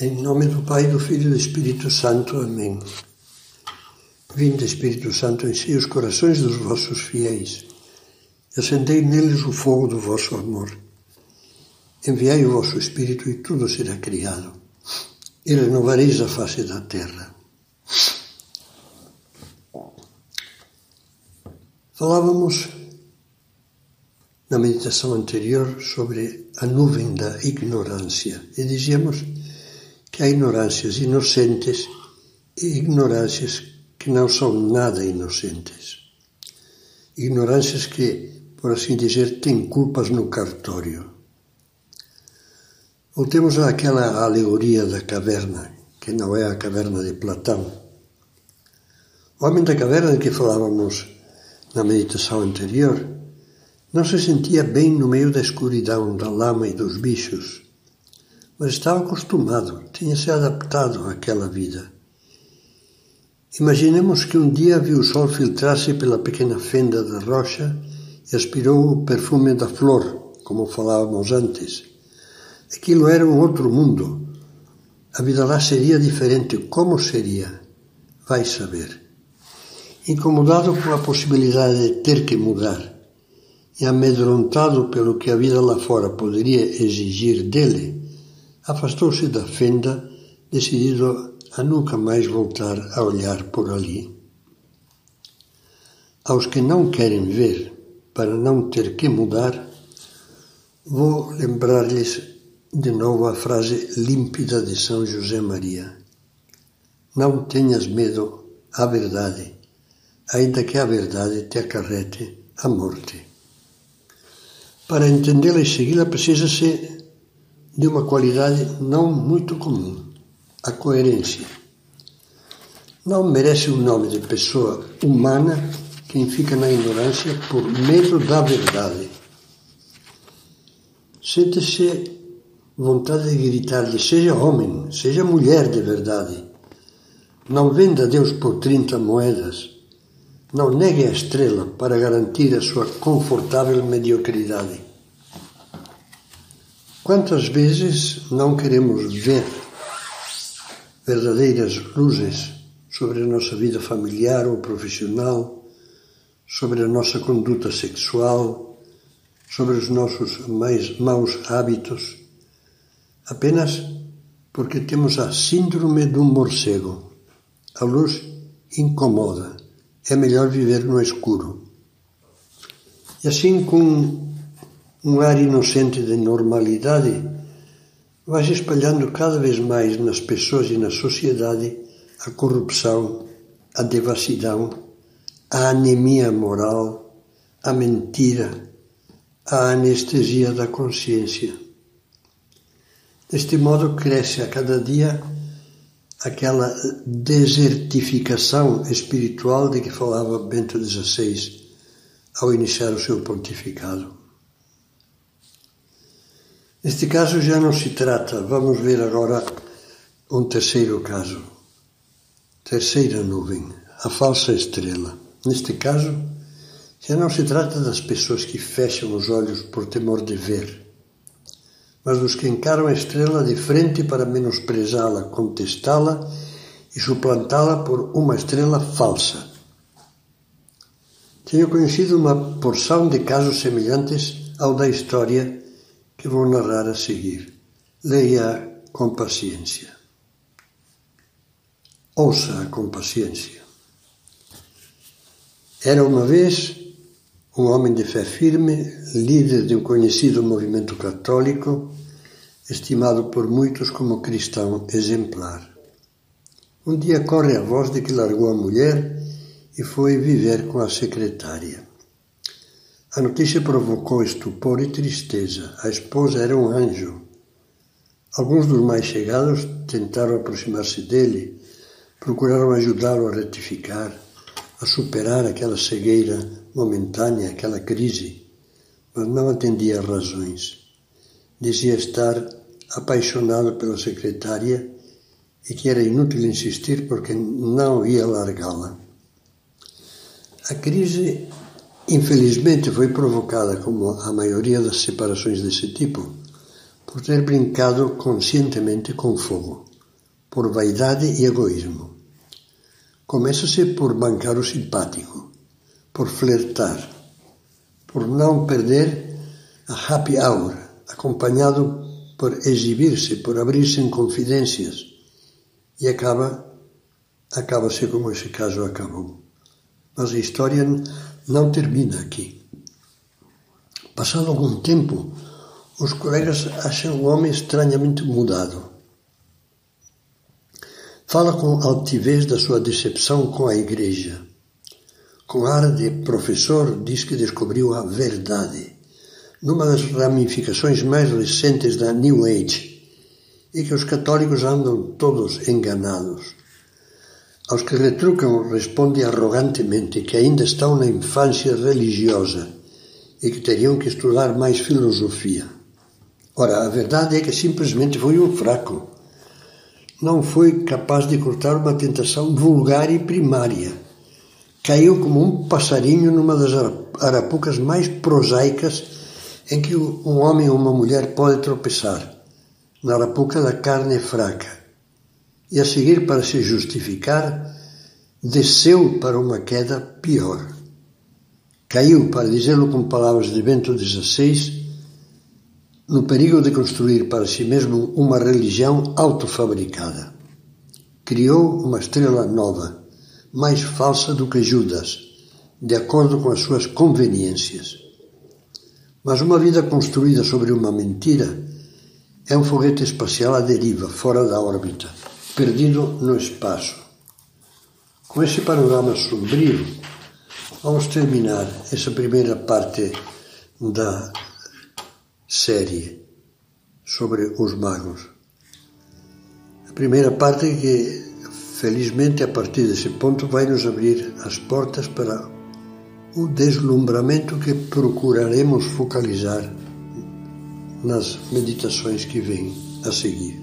Em nome do Pai, do Filho e do Espírito Santo. Amém. Vinde, Espírito Santo, enchei os corações dos vossos fiéis acendei neles o fogo do vosso amor. Enviai o vosso Espírito e tudo será criado, e renovareis a face da terra. Falávamos na meditação anterior sobre a nuvem da ignorância e dizíamos que há ignorâncias inocentes e ignorâncias que não são nada inocentes. Ignorâncias que, por assim dizer, têm culpas no cartório. Voltemos àquela alegoria da caverna, que não é a caverna de Platão. O homem da caverna de que falávamos na meditação anterior não se sentia bem no meio da escuridão, da lama e dos bichos, mas estava acostumado, tinha se adaptado àquela vida. Imaginemos que um dia viu o sol filtrar-se pela pequena fenda da rocha e aspirou o perfume da flor, como falávamos antes. Aquilo era um outro mundo. A vida lá seria diferente. Como seria? Vai saber. Incomodado com a possibilidade de ter que mudar, e amedrontado pelo que a vida lá fora poderia exigir dele, afastou-se da fenda, decidido a nunca mais voltar a olhar por ali. Aos que não querem ver, para não ter que mudar, vou lembrar-lhes de novo a frase límpida de São José Maria. Não tenhas medo à verdade, ainda que a verdade te acarrete a morte. Para entendê-la e segui-la precisa-se de uma qualidade não muito comum, a coerência. Não merece o nome de pessoa humana quem fica na ignorância por medo da verdade. Sente-se vontade de gritar-lhe: seja homem, seja mulher de verdade. Não venda Deus por 30 moedas não negue a estrela para garantir a sua confortável mediocridade. Quantas vezes não queremos ver verdadeiras luzes sobre a nossa vida familiar ou profissional, sobre a nossa conduta sexual, sobre os nossos mais maus hábitos, apenas porque temos a síndrome do morcego. A luz incomoda é melhor viver no escuro. E assim, com um ar inocente de normalidade, vai se espalhando cada vez mais nas pessoas e na sociedade a corrupção, a devassidão, a anemia moral, a mentira, a anestesia da consciência. Deste modo, cresce a cada dia aquela desertificação espiritual de que falava Bento XVI ao iniciar o seu pontificado. Neste caso já não se trata, vamos ver agora um terceiro caso. Terceira nuvem, a falsa estrela. Neste caso, já não se trata das pessoas que fecham os olhos por temor de ver mas dos que encaram a estrela de frente para menosprezá-la, contestá-la e suplantá-la por uma estrela falsa. Tenho conhecido uma porção de casos semelhantes ao da história que vou narrar a seguir. Leia com paciência. Ouça com paciência. Era uma vez um homem de fé firme, líder de um conhecido movimento católico, estimado por muitos como cristão exemplar. Um dia corre a voz de que largou a mulher e foi viver com a secretária. A notícia provocou estupor e tristeza. A esposa era um anjo. Alguns dos mais chegados tentaram aproximar-se dele, procuraram ajudá-lo a retificar, a superar aquela cegueira momentânea aquela crise, mas não atendia às razões. Dizia estar apaixonado pela secretária e que era inútil insistir porque não ia largá-la. A crise, infelizmente, foi provocada, como a maioria das separações desse tipo, por ter brincado conscientemente com fogo, por vaidade e egoísmo. Começa-se por bancar o simpático, por flertar, por não perder a happy hour, acompanhado por exibir-se, por abrir-se em confidências, e acaba acaba-se como esse caso acabou. Mas a história não termina aqui. Passado algum tempo, os colegas acham o homem estranhamente mudado. Fala com altivez da sua decepção com a igreja. Com ar de professor, diz que descobriu a verdade, numa das ramificações mais recentes da New Age, e que os católicos andam todos enganados. Aos que retrucam, responde arrogantemente que ainda estão na infância religiosa e que teriam que estudar mais filosofia. Ora, a verdade é que simplesmente foi um fraco. Não foi capaz de cortar uma tentação vulgar e primária. Caiu como um passarinho numa das arapucas mais prosaicas em que um homem ou uma mulher pode tropeçar, na arapuca da carne fraca. E a seguir, para se justificar, desceu para uma queda pior. Caiu, para dizê-lo com palavras de Bento XVI, no perigo de construir para si mesmo uma religião autofabricada. Criou uma estrela nova, mais falsa do que Judas, de acordo com as suas conveniências. Mas uma vida construída sobre uma mentira é um foguete espacial à deriva, fora da órbita, perdido no espaço. Com esse panorama sombrio, vamos terminar essa primeira parte da série sobre os magos. A primeira parte que, felizmente, a partir desse ponto, vai nos abrir as portas para o deslumbramento que procuraremos focalizar nas meditações que vêm a seguir.